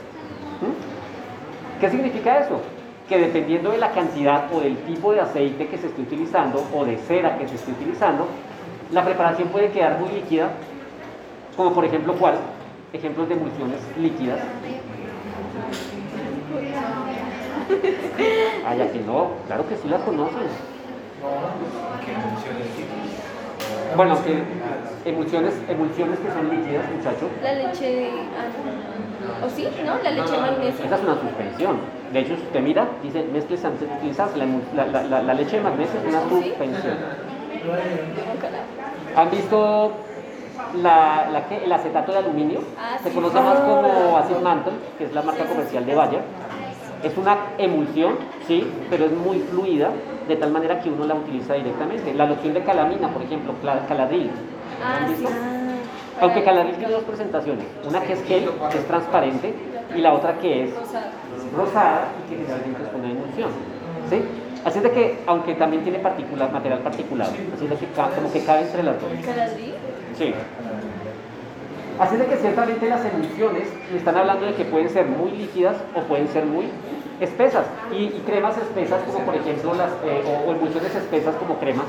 ¿Mm? ¿Qué significa eso? Que dependiendo de la cantidad o del tipo de aceite que se esté utilizando o de cera que se esté utilizando, la preparación puede quedar muy líquida, como por ejemplo, ¿cuál? Ejemplos de emulsiones líquidas. Ya que no, claro que sí las conocen. ¿Qué funciones tienen? Bueno, que emulsiones, emulsiones que son líquidas, muchachos, la leche de... ah, ¿O sí? ¿No? La leche de esa magnesio. es una suspensión. De hecho, si usted mira, dice mezcles antes de utilizarse. La, la- la- leche de magnesio es una suspensión. Ojalá. ¿Han visto la, la el acetato de aluminio? Ah, Se sí. conoce más como acid mantle, que es la marca comercial de Bayer. Es una emulsión, sí, pero es muy fluida, de tal manera que uno la utiliza directamente. La loción de calamina, por ejemplo, caladril. Ah, ¿Han sí. visto? Aunque caladril tiene dos presentaciones, una que es gel, que es transparente, y la otra que es Rosada. y que generalmente es una emulsión. ¿sí? Así es de que, aunque también tiene particular, material particulado, así es de que como que cabe entre las dos. ¿Caladrí? Sí. Así de que ciertamente las emulsiones están hablando de que pueden ser muy líquidas o pueden ser muy espesas. Y, y cremas espesas como por ejemplo las, eh, o, o emulsiones espesas como cremas.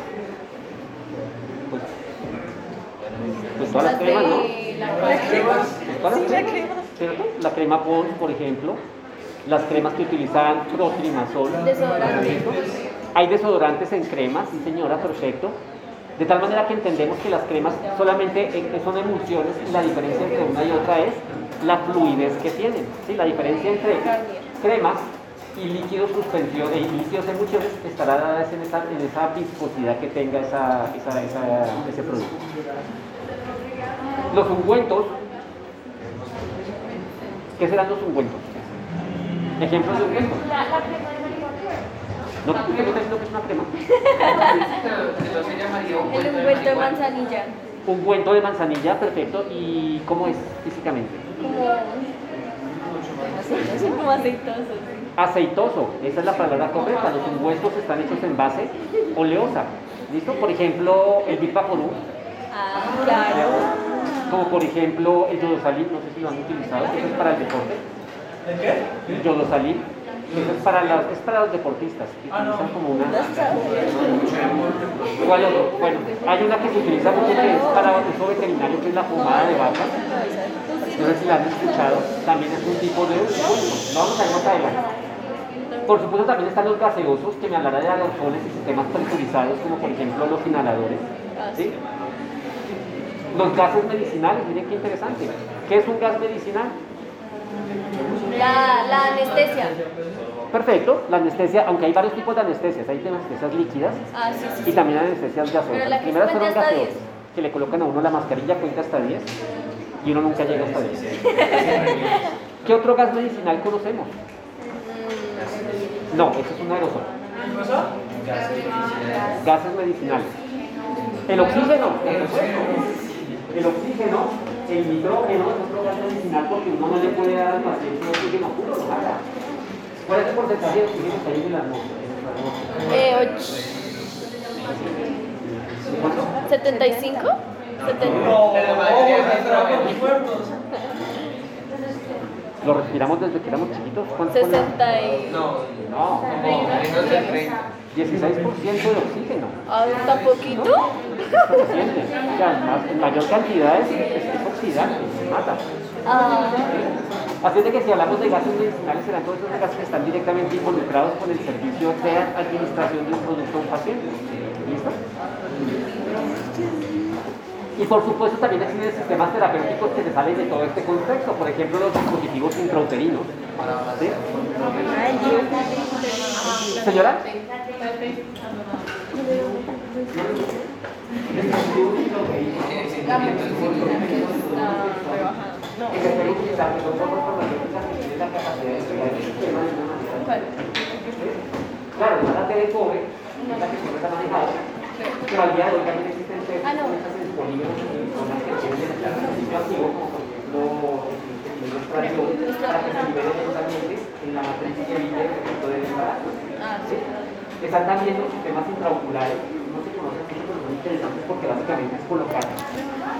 Pues, pues todas las Las cremas, ¿no? de la Pues todas las cremas, ¿cierto? La crema Pons, por ejemplo, las cremas que utilizan protrimazol. Desodorante. ¿cierto? Hay desodorantes en cremas, sí señora, perfecto. De tal manera que entendemos que las cremas solamente son emulsiones y la diferencia entre una y otra es la fluidez que tienen. ¿sí? La diferencia entre cremas y líquidos suspensión, y líquidos emulsiones estará dada en esa, en esa viscosidad que tenga esa- ese producto. Los ungüentos, ¿qué serán los ungüentos? Ejemplos de ungüentos. La, la crema de marihuana. ¿No tú qué me estás diciendo que es una crema? Pero se llamaría un El ungüento de manzanilla. Ungüento de manzanilla, perfecto. ¿Y cómo es físicamente? Como... Como aceitoso. sí. Aceitoso, esa es la palabra correcta. Los ungüentos están hechos en base oleosa. ¿Listo? Por ejemplo, el Big Vaporub, Ah, claro. como por ejemplo el Yodosalin, no sé si lo han utilizado, eso es para el deporte. ¿El qué? El Yodosalin, eso es para, las, es para los deportistas, que Ah, utilizan como una... ¿Cuál otro? Bueno, hay una que se utiliza mucho que es para uso veterinario, que es la pomada de vaca. No sé si la han escuchado, también es un tipo de. Lo vamos a ver más adelante. Por supuesto también están los gaseosos que me hablará de aerosoles y sistemas presurizados, como por ejemplo los inhaladores. ¿sí? Los gases medicinales, miren qué interesante. ¿Qué es un gas medicinal? La, la anestesia. Perfecto, la anestesia, aunque hay varios tipos de anestesias, hay anestesias líquidas Ah, sí, sí. y también anestesias gaseosas. la Las primeras fueron gaseosas, que le colocan a uno la mascarilla, cuenta hasta 10 y uno nunca llega hasta 10. ¿Qué otro gas medicinal conocemos? No, eso es un aerosol. Gases medicinales. El oxígeno, por supuesto. El oxígeno, el nitrógeno es otro gas medicinal porque uno no le puede dar al paciente no. ¿Cuál es el porcentaje en? Eh, och- 75. 70. No, estamos muertos. ¿Lo respiramos desde que éramos chiquitos? ¿Cuánto? cuánto? 60 y... No, No, 30. 16% de oxígeno. ¿Tan poquito? Es suficiente. O sea, más- en mayor cantidad es, es, es oxidante, mata. Ah, Así es de que si hablamos de gases medicinales, serán todos esos gases que están directamente involucrados con el servicio de administración de un producto a un paciente. ¿Listo? Y por supuesto también existen sistemas terapéuticos que se salen de todo este contexto, por ejemplo los dispositivos intrauterinos. ¿Sí? Señora, Claro, la la que siempre pero al día de hoy también existen Ah, que tienen el principio activo, como por ejemplo el extracción, para que se liberen esos ambientes en la matriz que evite el efecto del embarazo. ah, ¿sí? Están también los sistemas intraoculares, no se conocen mucho, pero son interesantes porque básicamente es colocar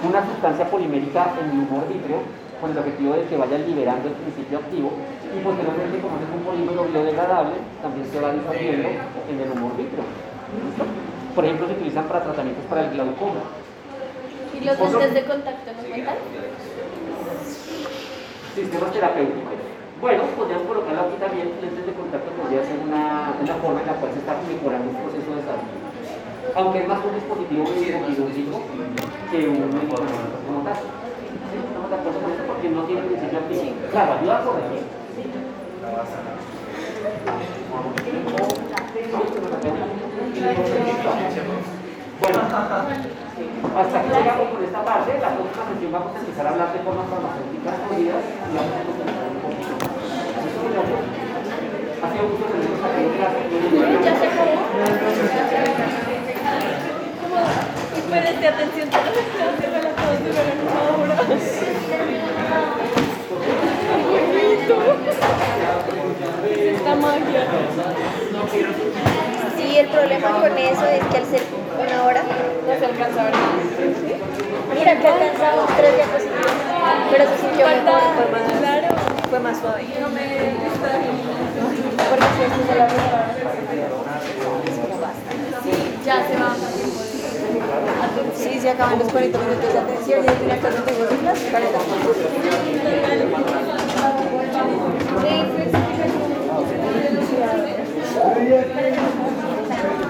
una sustancia polimérica en el humor vítreo con el objetivo de que vaya liberando el principio activo y posteriormente como es un polímero biodegradable también se va disolviendo en el humor vítreo. ¿Listo? Por ejemplo, se utilizan para tratamientos para el glaucoma. ¿Y los lentes de contacto no cuentan? Sistemas terapéuticos. Bueno, podrían colocarlo aquí también, lentes de contacto podría ser una, una forma en la cual se está mejorando un proceso de salud. Aunque es más un dispositivo quirúrgico que un medicamento como tal. ¿Sí? ¿Estamos de acuerdo con eso? Porque no tiene principio activo. Claro, ayuda a corregir. Bueno, hasta aquí llegamos con esta parte. La próxima sesión vamos a empezar a hablar de formas farmacéuticas unidas y vamos a profundizar un poquito. Ha sido un gusto tenerlos aquí en clase. Ya se acabó. Espérense, atención. Esta magia. Sí, el problema con eso es que al ser una hora, No se alcanza a ver mira que alcanzamos tres diapositivas, pero se sintió mejor, fue más, Claro. fue más suave. No me. Porque si esto se la reserva, Ya se va. Sí, se acaban los 40 minutos de atención y al final cuando tengo las 40 minutos. Vamos que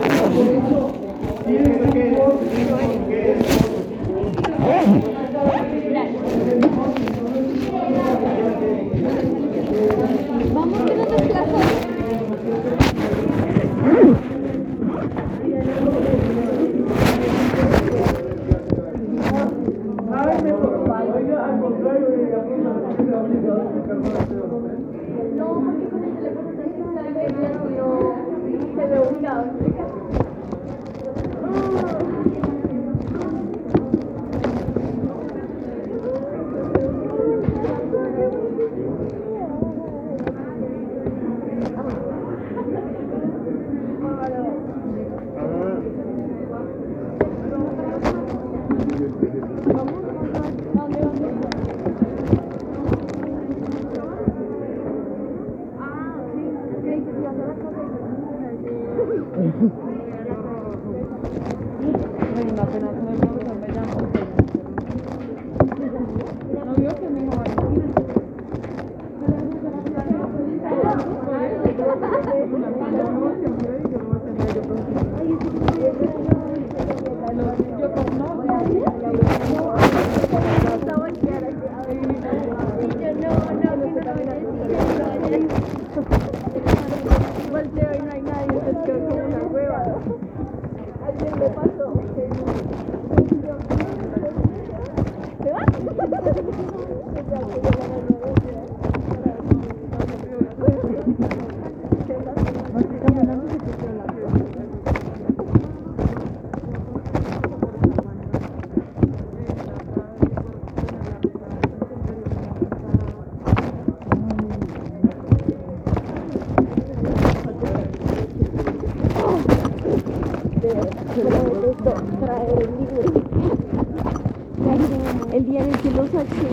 El día en el que lo saqué,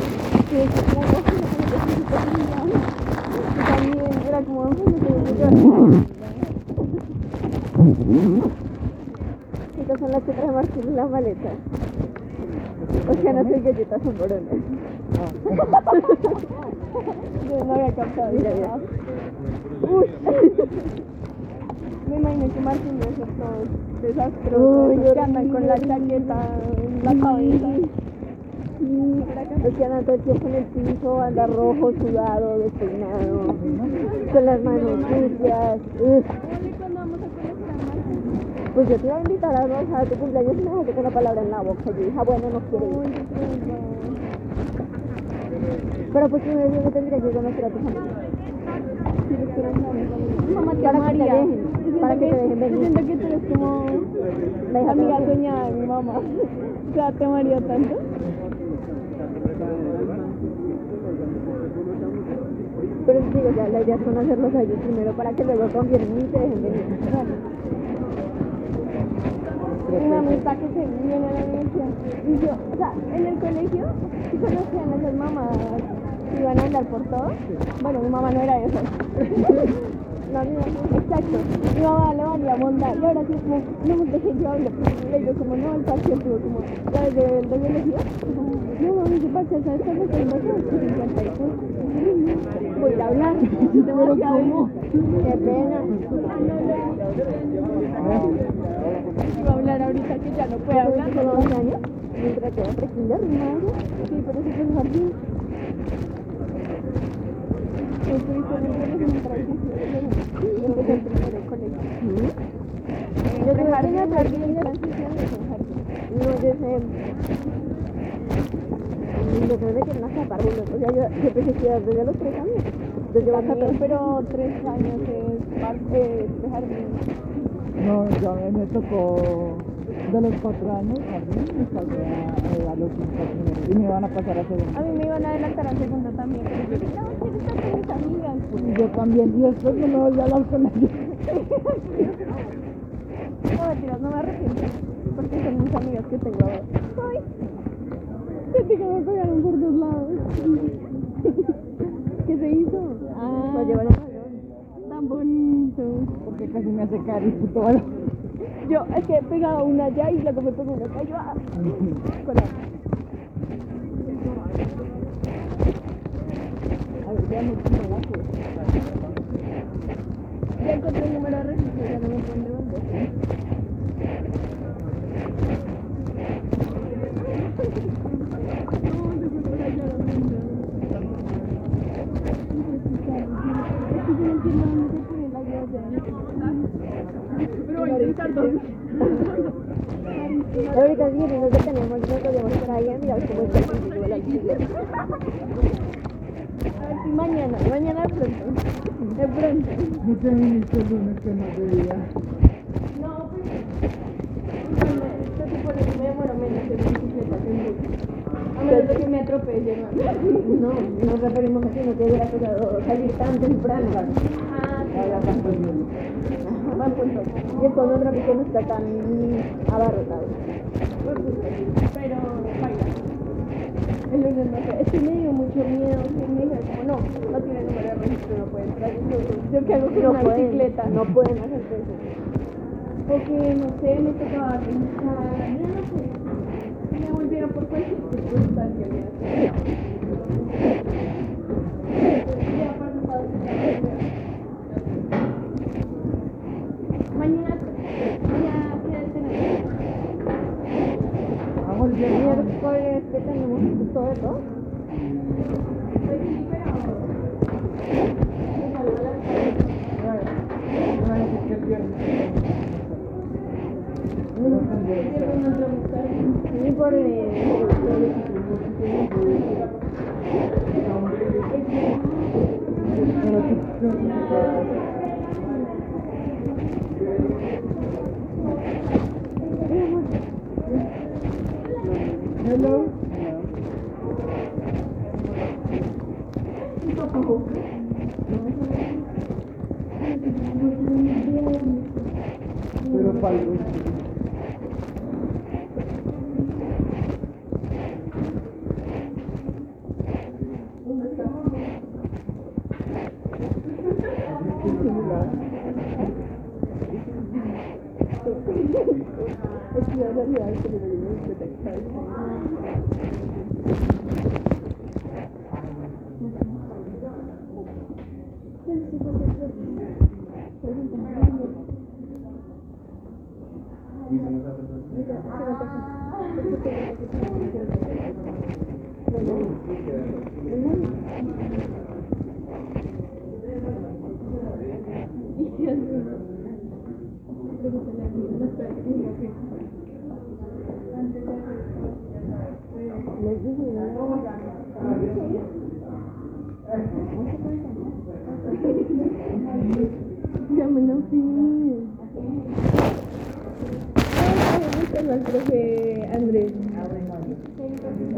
que es como también era como Estas son las que trae Martín la maleta. O sea, no soy galletas, son borones. Yo no había captado. Mira, mira. Uy. Me imagino que Martín ser todos desastrosos. que andan con la chaqueta en la cabeza. Los que andan todo el tiempo en el piso, anda rojo, sudado, despeinado, con las manos sucias. Pues yo te iba a invitar a Rosa a tu cumpleaños y me dejaste con la palabra en la boca. Yo dije, ah, bueno, no quiero ir. Pero pues primero yo tendría que conocer a tu familia. Mamá te Para que te amaría. dejen, para que te dejen venir. siento que tú eres como La hija amiga soñada de mi mamá. O sea, te amaría tanto. Pero sí, o sea, la idea es conocerlos a ellos primero para que luego confíen y te dejen venir. Mi mamá está que se viene a la universidad. Y yo, o sea, en el colegio, conocían a esas mamás iban a andar por todo. Bueno, mi mamá no era esas. No, mi mamá, exacto. Mi mamá le valía. Y ahora sí, como, no me dejé yo hablar. Le digo, como, no, el parche estuvo como, ya desde el No, mami, ese parche, ¿sabes cuándo Voy a hablar. Qué pena. Iba a hablar ahorita que ya no puede hablar. ¿Con 12 años? Mientras que entre kinder y madre. Sí, pero fue el jardín. Estuviste en el colegio mientras Yo empecé el primero de colegio. Yo Entre tuve jardín, que jardín y jardín. transición es. No, yo sé. Yo creo que no escapar, O sea, yo, yo a estudiar desde los 3 años. Yo llevo También, 14. pero tres años es, de jardín. No, yo me tocó de los cuatro años, jardín, y pasé a, a los cinco primeros. Y me iban a pasar a segundo. A mí me iban a adelantar al segundo también, pero yo dije, no, quiero estar con mis amigas. Y yo también, y después no me volví a hablar con ellos. No, mentiras, no me arrepiento, porque son mis amigas que tengo ahora. Ay, sentí que me pegaron por dos lados. ¿Qué se hizo? Ah, llevo en el salón. tan bonito. Porque casi me hace caer y puto oro. Yo, es que he pegado una allá y luego me pegó una yo, ah, la- A ver, veamos cómo la cosa. Ya encontré el número de registro, ya no me pueden devolver. Pero. Ahorita sí, no que tenemos, nos podemos por ahí a mirar cómo está el de la. A ver mañana, mañana de pronto. De pronto. Mucho ministro el lunes que no debía. No, pues. Se supone que me demoro menos en bicicleta que en bus. A menos de que me atropellen. ¿no? No, nos referimos a que no te hubiera tocado salir tan temprano. Ah, Ahora tan temprano. Buen punto. Y el cono tráfico no está tan abarrotado. Pero El lunes no sé, es que me dio mucho miedo que me dijeron como no, no tiene número de registro, no puede entrar. Y Yo, yo qué hago con No una pueden, bicicleta. no pueden hacer eso. Porque no sé, me tocaba pensar, ya no sé, me volviera por cualquier circunstancia. Y Mañana, ya, tenemos. Vamos bien. Miércoles que tenemos todo pero. Hello. Pero falso.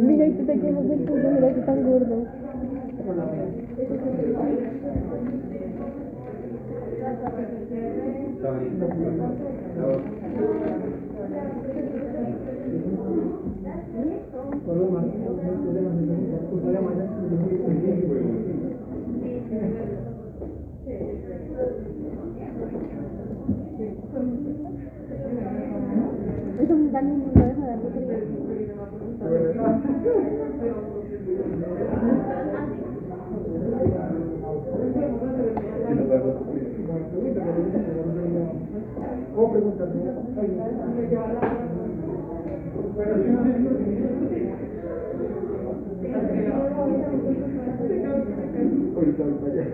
Mira, y tú te quejas del tuyo, mira que tan gordo. Eso me da un mundo de la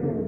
¿Cómo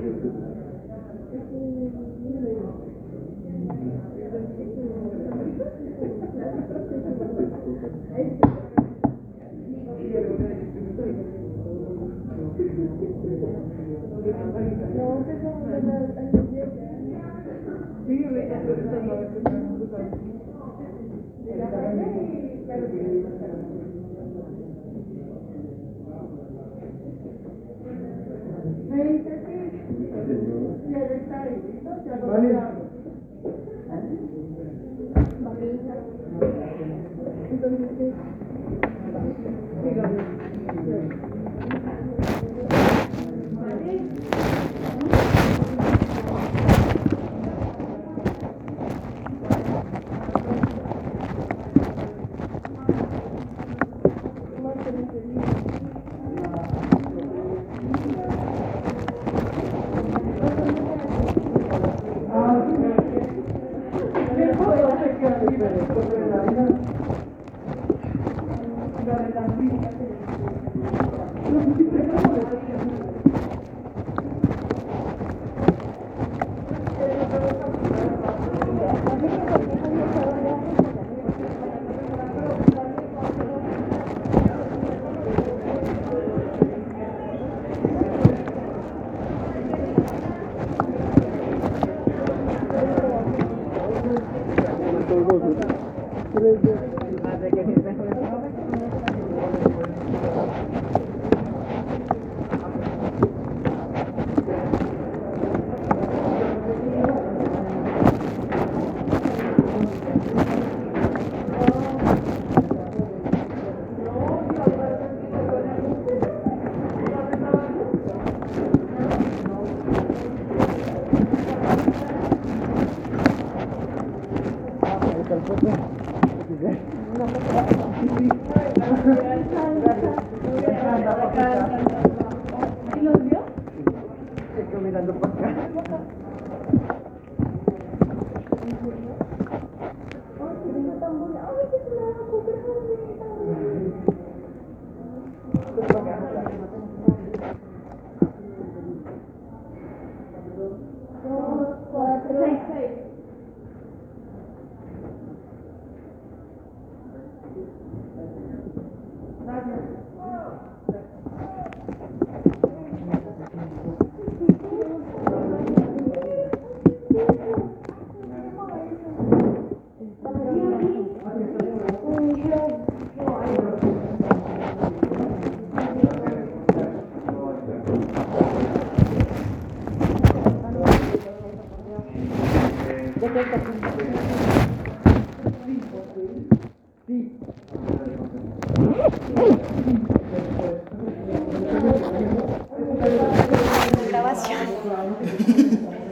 Sí,